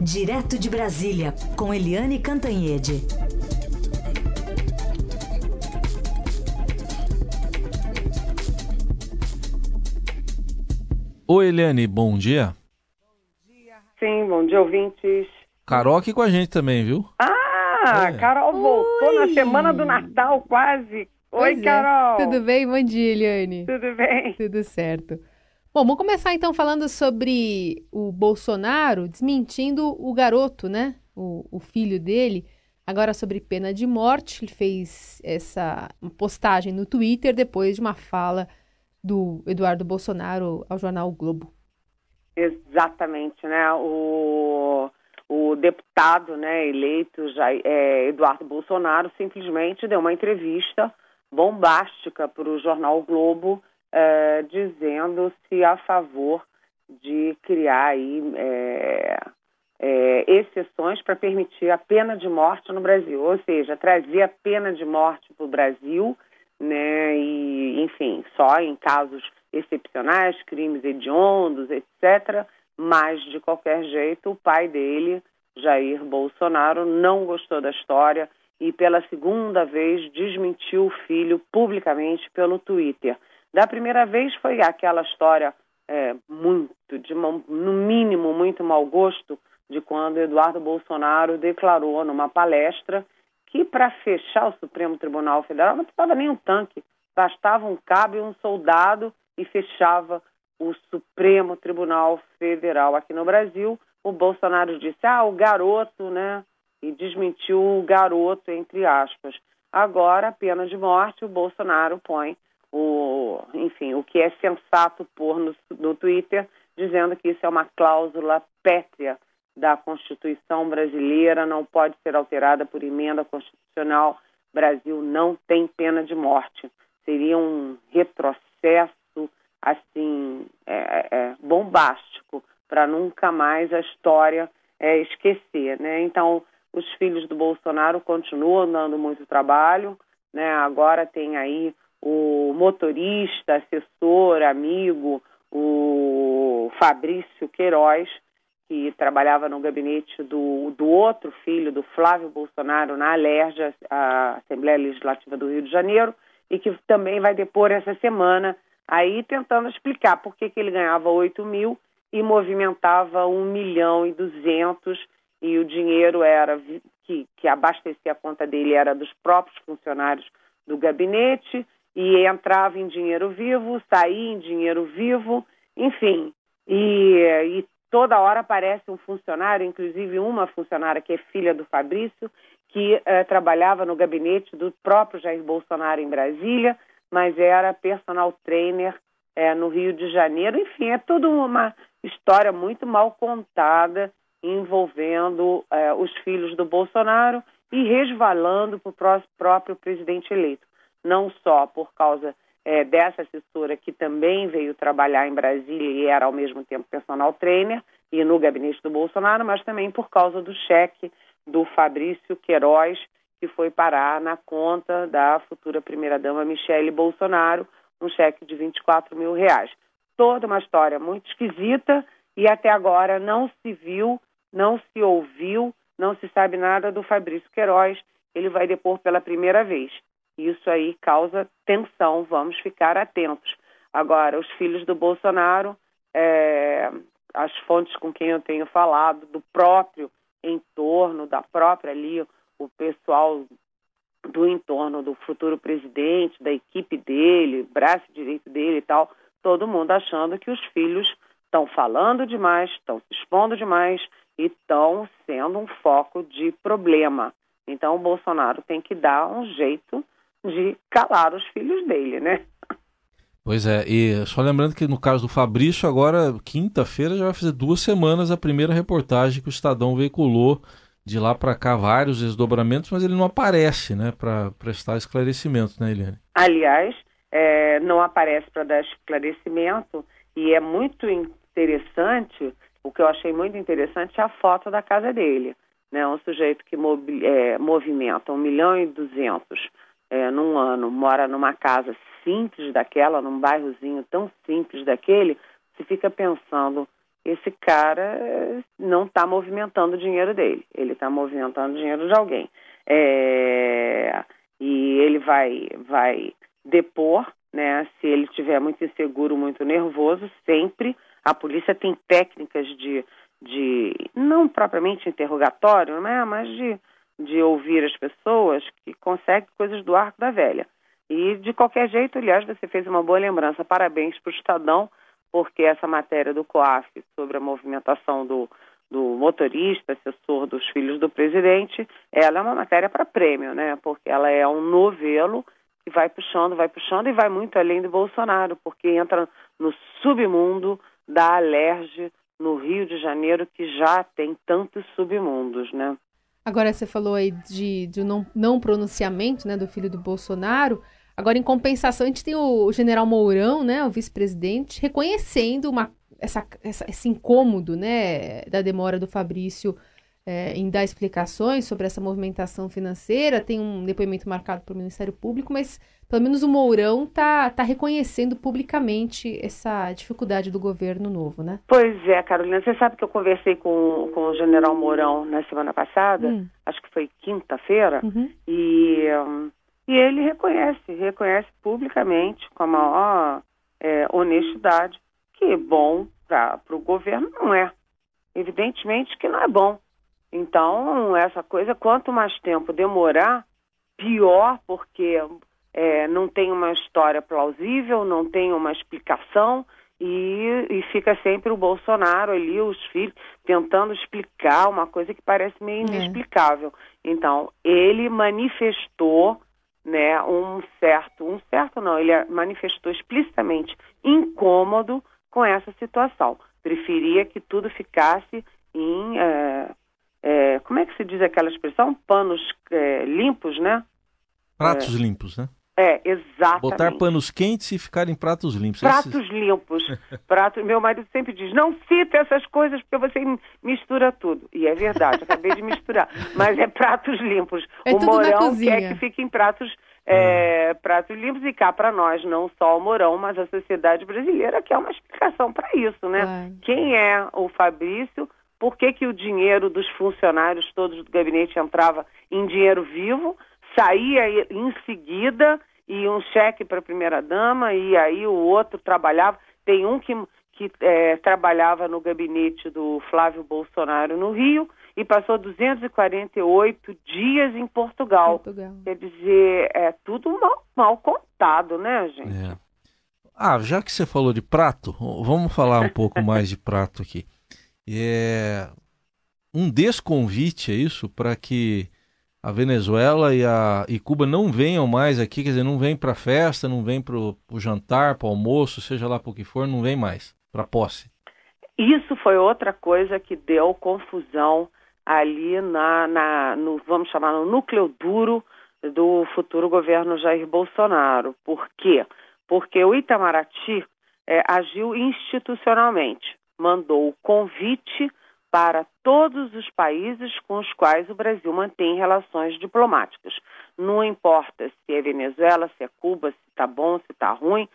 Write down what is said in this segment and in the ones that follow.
Direto de Brasília, com Eliane Cantanhede. Oi, Eliane, bom dia. Sim, bom dia, ouvintes. Carol aqui com a gente também, viu? Ah, É. Carol voltou na Oi. semana do Natal, quase. Oi, Pois é. Carol. Tudo bem? Bom dia, Eliane. Tudo bem? Tudo certo. Bom, vamos começar então falando sobre o Bolsonaro desmentindo o garoto, né? O, o filho dele. Agora sobre pena de morte. Ele fez essa postagem no Twitter depois de uma fala do Eduardo Bolsonaro ao jornal o Globo. Exatamente, né? O, o deputado né, eleito Jair- é, Eduardo Bolsonaro simplesmente deu uma entrevista bombástica para o jornal o Globo, é, dizendo-se a favor de criar aí é, é, exceções para permitir a pena de morte no Brasil, ou seja, trazer a pena de morte para o Brasil, né? E, enfim, só em casos excepcionais, crimes hediondos, etc. Mas, de qualquer jeito, o pai dele, Jair Bolsonaro, não gostou da história e, pela segunda vez, desmentiu o filho publicamente pelo Twitter. Da primeira vez foi aquela história é, muito, de no mínimo, muito mau gosto, de quando Eduardo Bolsonaro declarou numa palestra que para fechar o Supremo Tribunal Federal não precisava nem um tanque, bastava um cabo e um soldado e fechava o Supremo Tribunal Federal aqui no Brasil. O Bolsonaro disse: "Ah, o garoto, né?" E desmentiu o garoto entre aspas. Agora, a pena de morte, o Bolsonaro põe o, enfim, o que é sensato pôr no, no Twitter, dizendo que isso é uma cláusula pétrea da Constituição brasileira, não pode ser alterada por emenda constitucional. Brasil não tem pena de morte. Seria um retrocesso, assim, é, é, bombástico, para nunca mais a história é, esquecer, né? Então, os filhos do Bolsonaro continuam dando muito trabalho, né? Agora tem aí o motorista, assessor, amigo, o Fabrício Queiroz, que trabalhava no gabinete do, do outro filho, do Flávio Bolsonaro, na Alerja, a Assembleia Legislativa do Rio de Janeiro, e que também vai depor essa semana, aí tentando explicar por que, que ele ganhava 8 mil e movimentava 1 milhão e 200, e o dinheiro era que, que abastecia a conta dele era dos próprios funcionários do gabinete, e entrava em dinheiro vivo, saía em dinheiro vivo, enfim, e, e toda hora aparece um funcionário, inclusive uma funcionária que é filha do Fabrício, que eh, trabalhava no gabinete do próprio Jair Bolsonaro em Brasília, mas era personal trainer eh, no Rio de Janeiro. Enfim, é toda uma história muito mal contada envolvendo eh, os filhos do Bolsonaro e resvalando para o próprio presidente eleito. Não só por causa eh, dessa assessora que também veio trabalhar em Brasília e era ao mesmo tempo personal trainer e no gabinete do Bolsonaro, mas também por causa do cheque do Fabrício Queiroz, que foi parar na conta da futura primeira-dama Michele Bolsonaro, um cheque de 24 mil reais. Toda uma história muito esquisita e até agora não se viu, não se ouviu, não se sabe nada do Fabrício Queiroz. Ele vai depor pela primeira vez. Isso aí causa tensão, vamos ficar atentos. Agora, os filhos do Bolsonaro, é, as fontes com quem eu tenho falado, do próprio entorno, da própria ali, o pessoal do entorno do futuro presidente, da equipe dele, braço direito dele e tal, todo mundo achando que os filhos estão falando demais, estão se expondo demais e estão sendo um foco de problema. Então o Bolsonaro tem que dar um jeito de calar os filhos dele, né? Pois é, e só lembrando que no caso do Fabrício, agora, quinta-feira, já vai fazer duas semanas a primeira reportagem que o Estadão veiculou de lá para cá, vários desdobramentos, mas ele não aparece, né, para prestar esclarecimento, né, Eliane? Aliás, é, não aparece para dar esclarecimento e é muito interessante, o que eu achei muito interessante é a foto da casa dele. Né? Um sujeito que mobi- é, movimenta 1 milhão e 200 é, num ano, mora numa casa simples daquela, num bairrozinho tão simples daquele, se fica pensando, esse cara, não está movimentando o dinheiro dele, ele está movimentando o dinheiro de alguém. É, e ele vai, vai depor, né? Se ele estiver muito inseguro, muito nervoso, sempre a polícia tem técnicas de, de não propriamente interrogatório, né? Mas de, de ouvir as pessoas que consegue coisas do arco da velha. E de qualquer jeito, aliás, você fez uma boa lembrança. Parabéns para o Estadão, porque essa matéria do COAF sobre a movimentação do, do motorista, assessor dos filhos do presidente, ela é uma matéria para prêmio, né? Porque ela é um novelo que vai puxando, vai puxando e vai muito além do Bolsonaro, porque entra no submundo da Alerj no Rio de Janeiro, que já tem tantos submundos, né? Agora você falou aí de, de não, não pronunciamento né, do filho do Bolsonaro. Agora, em compensação, a gente tem o, general Mourão, né, o vice-presidente, reconhecendo uma, essa, essa, esse incômodo né, da demora do Fabrício é, em dar explicações sobre essa movimentação financeira. Tem um depoimento marcado pelo Ministério Público, mas pelo menos o Mourão está tá reconhecendo publicamente essa dificuldade do governo novo, né? Pois é, Carolina. Você sabe que eu conversei com, com o general Mourão na semana passada, hum. acho que foi quinta-feira, uhum. e. E ele reconhece, reconhece publicamente, com a maior é, honestidade, que bom para o governo não é. Evidentemente que não é bom. Então, essa coisa, quanto mais tempo demorar, pior, porque é, não tem uma história plausível, não tem uma explicação, e, e, fica sempre o Bolsonaro ali, os filhos, tentando explicar uma coisa que parece meio é. inexplicável. É. Então, ele manifestou né, um certo, um certo não, ele manifestou explicitamente incômodo com essa situação. Preferia que tudo ficasse em, é, é, como é que se diz aquela expressão? Panos é, limpos, né? Pratos limpos, né? É, exatamente. Botar panos quentes e ficar em pratos limpos. Pratos Esse... limpos. pratos... Meu marido sempre diz, não cita essas coisas porque você mistura tudo. E é verdade, acabei de misturar. Mas é pratos limpos. É o Morão quer que fique em pratos, é, hum. pratos limpos e cá para nós, não só o Morão, mas a sociedade brasileira quer uma explicação para isso, né? Quem é o Fabrício? Por que, que o dinheiro dos funcionários todos do gabinete entrava em dinheiro vivo? saía em seguida e um cheque para a primeira-dama, e aí o outro trabalhava. Tem um que, que é, trabalhava no gabinete do Flávio Bolsonaro no Rio e passou 248 dias em Portugal. Portugal. Quer dizer, é tudo mal, mal contado, né, gente? É. Ah, já que você falou de prato, vamos falar um pouco mais de prato aqui. É um desconvite, é isso, para que a Venezuela e, a, e Cuba não venham mais aqui, quer dizer, não vem para festa, não vem para o jantar, para o almoço, seja lá para o que for, não vem mais para posse. Isso foi outra coisa que deu confusão ali na, na no, vamos chamar, no núcleo duro do futuro governo Jair Bolsonaro. Por quê? Porque o Itamaraty é, agiu institucionalmente, mandou o convite para todos os países com os quais o Brasil mantém relações diplomáticas. Não importa se é Venezuela, se é Cuba, se está bom, se está ruim,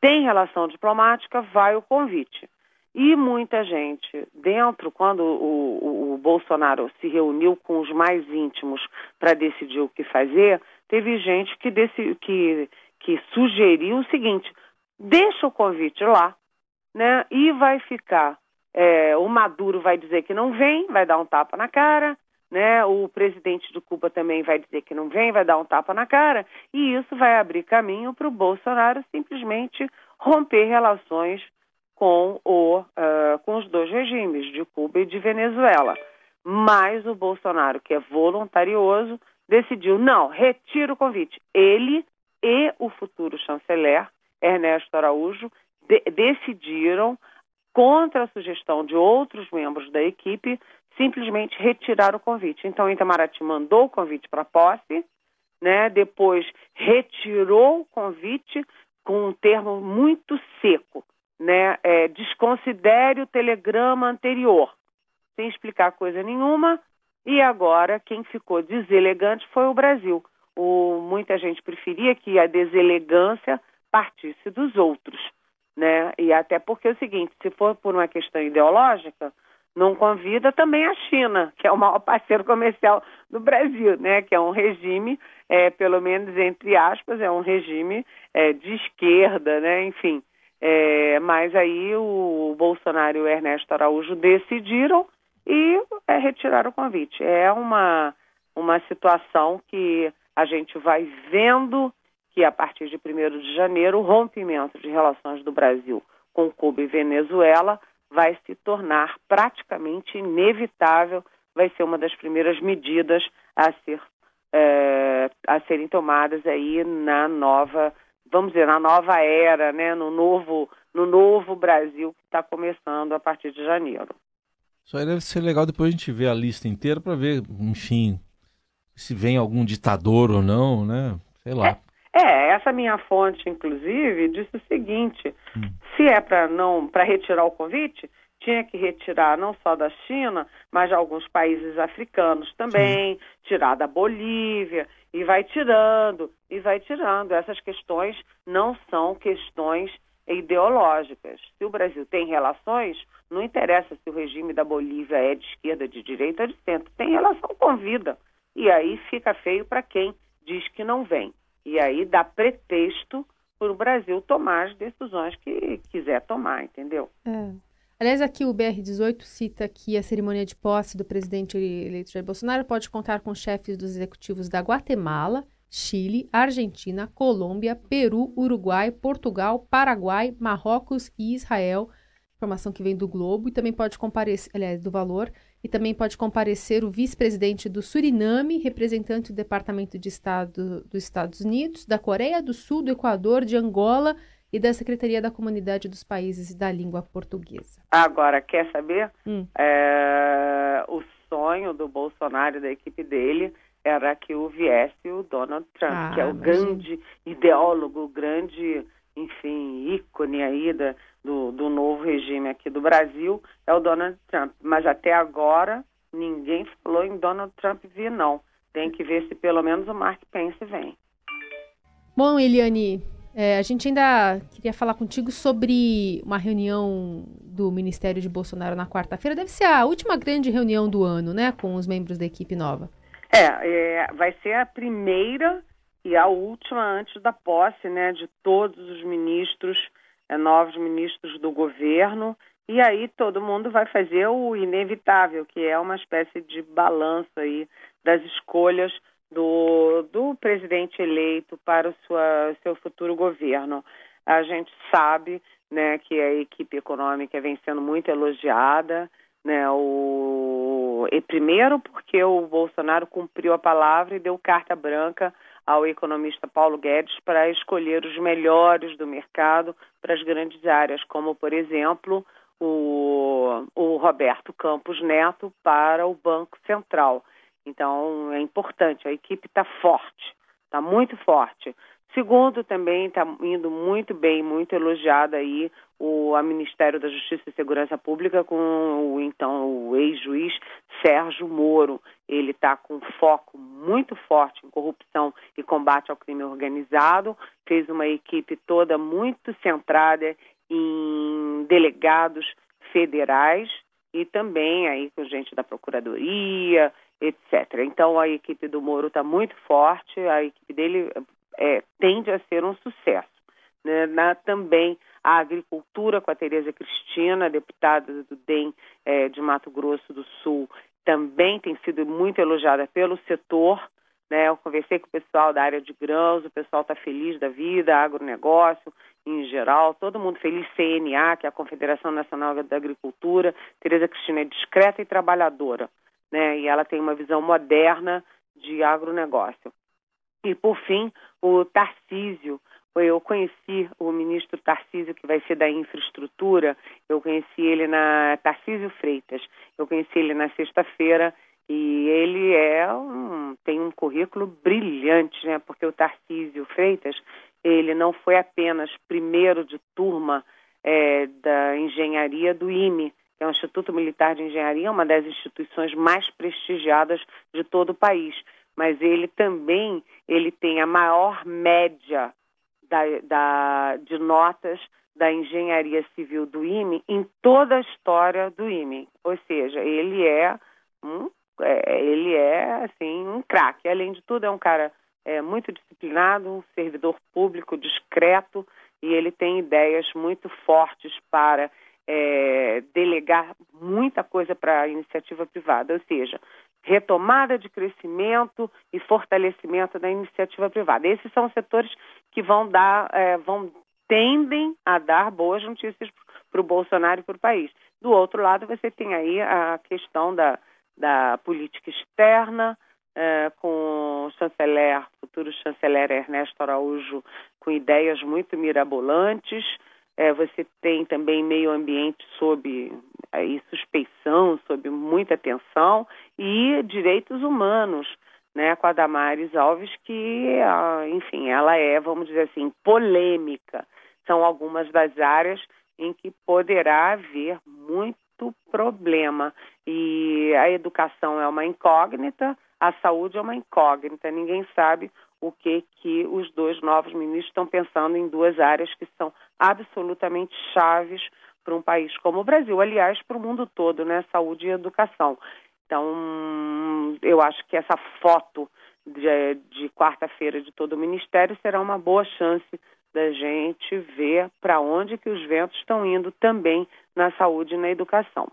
tem relação diplomática, vai o convite. E muita gente, dentro, quando o, o, o Bolsonaro se reuniu com os mais íntimos para decidir o que fazer, teve gente que, que, que sugeriu o seguinte: deixa o convite lá, né? E vai ficar é, o Maduro vai dizer que não vem, vai dar um tapa na cara, né? O presidente de Cuba também vai dizer que não vem, vai dar um tapa na cara, e isso vai abrir caminho para o Bolsonaro simplesmente romper relações com, o, uh, com os dois regimes, de Cuba e de Venezuela. Mas o Bolsonaro, que é voluntarioso, decidiu, não, retira o convite. Ele e o futuro chanceler, Ernesto Araújo, de decidiram contra a sugestão de outros membros da equipe, simplesmente retirar o convite. Então, Itamaraty mandou o convite para posse, né? depois retirou o convite com um termo muito seco, né? É, desconsidere o telegrama anterior, sem explicar coisa nenhuma, e agora quem ficou deselegante foi o Brasil. O, muita gente preferia que a deselegância partisse dos outros né? E até porque é o seguinte, se for por uma questão ideológica, não convida também a China, que é o maior parceiro comercial do Brasil, né? Que é um regime, é, pelo menos entre aspas, é um regime é, de esquerda, né? Enfim, é, mas aí o Bolsonaro e o Ernesto Araújo decidiram e é, retiraram o convite. É uma, uma situação que a gente vai vendo que a partir de 1 de janeiro o rompimento de relações do Brasil com Cuba e Venezuela vai se tornar praticamente inevitável, vai ser uma das primeiras medidas a, ser, é, a serem tomadas aí na nova, vamos dizer, na nova era, né, no novo, no novo Brasil que está começando a partir de janeiro. Só deve ser legal depois a gente ver a lista inteira para ver, enfim, se vem algum ditador ou não, né? Sei lá. É. É, essa minha fonte, inclusive, disse o seguinte: hum. se é para não para retirar o convite, tinha que retirar não só da China, mas de alguns países africanos também, Sim. tirar da Bolívia, e vai tirando, e vai tirando. Essas questões não são questões ideológicas. Se o Brasil tem relações, não interessa se o regime da Bolívia é de esquerda, de direita ou de centro, tem relação com vida. E aí fica feio para quem diz que não vem. E aí dá pretexto para o Brasil tomar as decisões que quiser tomar, entendeu? É. Aliás, aqui o BR-18 cita que a cerimônia de posse do presidente eleito Jair Bolsonaro pode contar com chefes dos executivos da Guatemala, Chile, Argentina, Colômbia, Peru, Uruguai, Portugal, Paraguai, Marrocos e Israel. Informação que vem do Globo e também pode comparecer, aliás, do Valor, e também pode comparecer o vice-presidente do Suriname, representante do Departamento de Estado dos Estados Unidos, da Coreia do Sul, do Equador, de Angola e da Secretaria da Comunidade dos Países da Língua Portuguesa. Agora, quer saber? Hum. É, o sonho do Bolsonaro e da equipe dele era que o viesse o Donald Trump, ah, que é o imagina. grande ideólogo, o grande, enfim, ícone aí da, do, do novo regime aqui do Brasil é o Donald Trump. Mas até agora ninguém falou em Donald Trump vir, não. Tem que ver se pelo menos o Mark Pence vem. Bom, Eliane, é, a gente ainda queria falar contigo sobre uma reunião do Ministério de Bolsonaro na quarta-feira. Deve ser a última grande reunião do ano, né, com os membros da equipe nova. É, é vai ser a primeira e a última antes da posse, né, de todos os ministros é, novos ministros do governo, e aí todo mundo vai fazer o inevitável, que é uma espécie de balanço aí das escolhas do, do presidente eleito para o sua, seu futuro governo. A gente sabe né, que a equipe econômica vem sendo muito elogiada, né, o, e primeiro porque o Bolsonaro cumpriu a palavra e deu carta branca ao economista Paulo Guedes para escolher os melhores do mercado para as grandes áreas, como, por exemplo, o, o Roberto Campos Neto para o Banco Central. Então, é importante, a equipe está forte, está muito forte. Segundo, também está indo muito bem, muito elogiado aí o a Ministério da Justiça e Segurança Pública com o então o ex-juiz Sérgio Moro. Ele está com foco muito forte em corrupção e combate ao crime organizado. Fez uma equipe toda muito centrada em delegados federais e também aí com gente da Procuradoria, etc. Então a equipe do Moro está muito forte, a equipe dele é, tende a ser um sucesso. Né? Na, também a agricultura com a Tereza Cristina, deputada do DEM é, de Mato Grosso do Sul, também tem sido muito elogiada pelo setor. Né? Eu conversei com o pessoal da área de grãos, o pessoal está feliz da vida, agronegócio em geral, todo mundo feliz, CNA, que é a Confederação Nacional da Agricultura. Tereza Cristina é discreta e trabalhadora, né? e ela tem uma visão moderna de agronegócio. E, por fim, o Tarcísio. Eu conheci o ministro Tarcísio, que vai ser da infraestrutura, eu conheci ele na Tarcísio Freitas, eu conheci ele na sexta-feira e ele é um, tem um currículo brilhante, né? Porque o Tarcísio Freitas, ele não foi apenas primeiro de turma é, da engenharia do IME, que é o Instituto Militar de Engenharia, uma das instituições mais prestigiadas de todo o país mas ele também ele tem a maior média da, da, de notas da engenharia civil do IME em toda a história do IME. Ou seja, ele é um, é, ele é assim um craque. Além de tudo, é um cara é, muito disciplinado, um servidor público discreto e ele tem ideias muito fortes para é, delegar muita coisa para a iniciativa privada, ou seja, retomada de crescimento e fortalecimento da iniciativa privada. Esses são os setores que vão dar, é, vão tendem a dar boas notícias para o Bolsonaro e para o país. Do outro lado, você tem aí a questão da, da política externa, é, com o chanceler, futuro chanceler Ernesto Araújo, com ideias muito mirabolantes. É, você tem também meio ambiente sob aí, suspeição, sob muita tensão, e direitos humanos, né, com a Damares Alves, que, enfim, ela é, vamos dizer assim, polêmica. São algumas das áreas em que poderá haver muito problema. E a educação é uma incógnita, a saúde é uma incógnita. Ninguém sabe o que que os dois novos ministros estão pensando em duas áreas que são absolutamente chaves para um país como o Brasil, aliás, para o mundo todo, né? Saúde e educação. Então, eu acho que essa foto de, de quarta-feira de todo o Ministério será uma boa chance da gente ver para onde que os ventos estão indo também na saúde e na educação.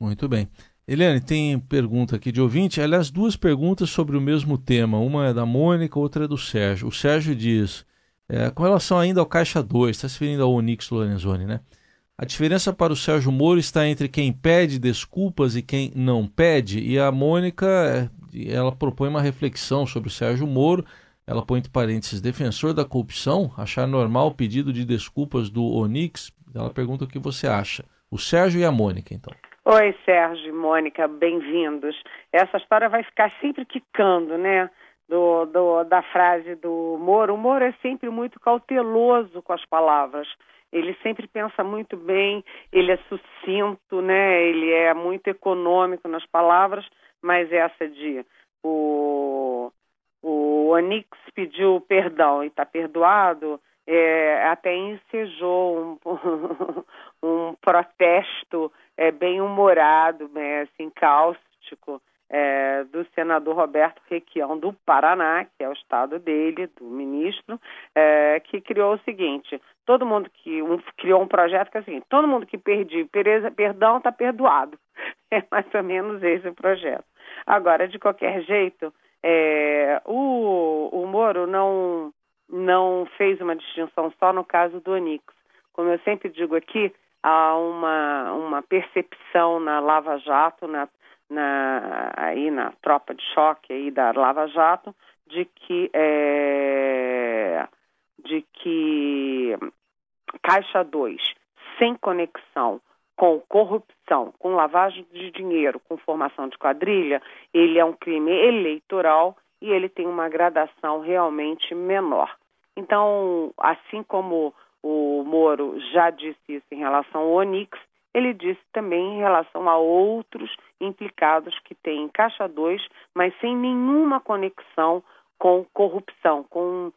Muito bem. Eliane, tem pergunta aqui de ouvinte. Aliás, duas perguntas sobre o mesmo tema. Uma é da Mônica, outra é do Sérgio. O Sérgio diz, é, com relação ainda ao Caixa 2, está se referindo ao Onix Lorenzoni, né? A diferença para o Sérgio Moro está entre quem pede desculpas e quem não pede. E a Mônica, é, ela propõe uma reflexão sobre o Sérgio Moro. Ela põe entre parênteses, defensor da corrupção, achar normal o pedido de desculpas do Onix. Ela pergunta o que você acha. O Sérgio e a Mônica, então. Oi, Sérgio e Mônica, bem-vindos. Essa história vai ficar sempre quicando, né? Do, do, da frase do Moro. O Moro é sempre muito cauteloso com as palavras. Ele sempre pensa muito bem, ele é sucinto, né? Ele é muito econômico nas palavras, mas essa de o, o Onix pediu perdão e está perdoado, é, até ensejou um, um protesto é, bem humorado, né, assim, cáustico, é, do senador Roberto Requião do Paraná, que é o estado dele, do ministro, é, que criou o seguinte: todo mundo que um, criou um projeto que é assim, todo mundo que perdi pereza, perdão está perdoado. É mais ou menos esse o projeto. Agora, de qualquer jeito, é, o, o Moro não não fez uma distinção só no caso do Onix. Como eu sempre digo aqui, há uma, uma percepção na Lava Jato, na, na, aí na tropa de choque aí da Lava Jato, de que, é, de que Caixa 2, sem conexão com corrupção, com lavagem de dinheiro, com formação de quadrilha, ele é um crime eleitoral e ele tem uma gradação realmente menor. Então, assim como o Moro já disse isso em relação ao Onix, ele disse também em relação a outros implicados que têm Caixa 2, mas sem nenhuma conexão com corrupção, com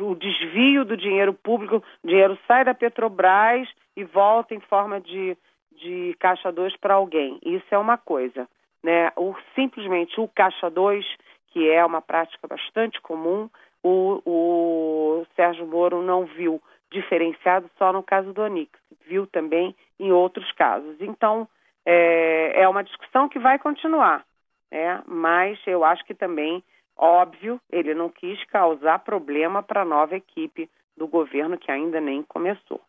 o desvio do dinheiro público, o dinheiro sai da Petrobras e volta em forma de, de Caixa 2 para alguém. Isso é uma coisa. Né? O, simplesmente o Caixa 2 que é uma prática bastante comum, o, o Sérgio Moro não viu diferenciado só no caso do Onix, viu também em outros casos. Então, é, é uma discussão que vai continuar, né? mas eu acho que também, óbvio, ele não quis causar problema para a nova equipe do governo que ainda nem começou.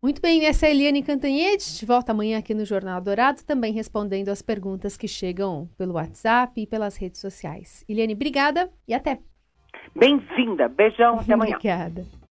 Muito bem, essa é a Eliane Cantanhede, de volta amanhã aqui no Jornal Dourado, também respondendo as perguntas que chegam pelo WhatsApp e pelas redes sociais. Eliane, obrigada e até. Bem-vinda, beijão, até amanhã. Obrigada.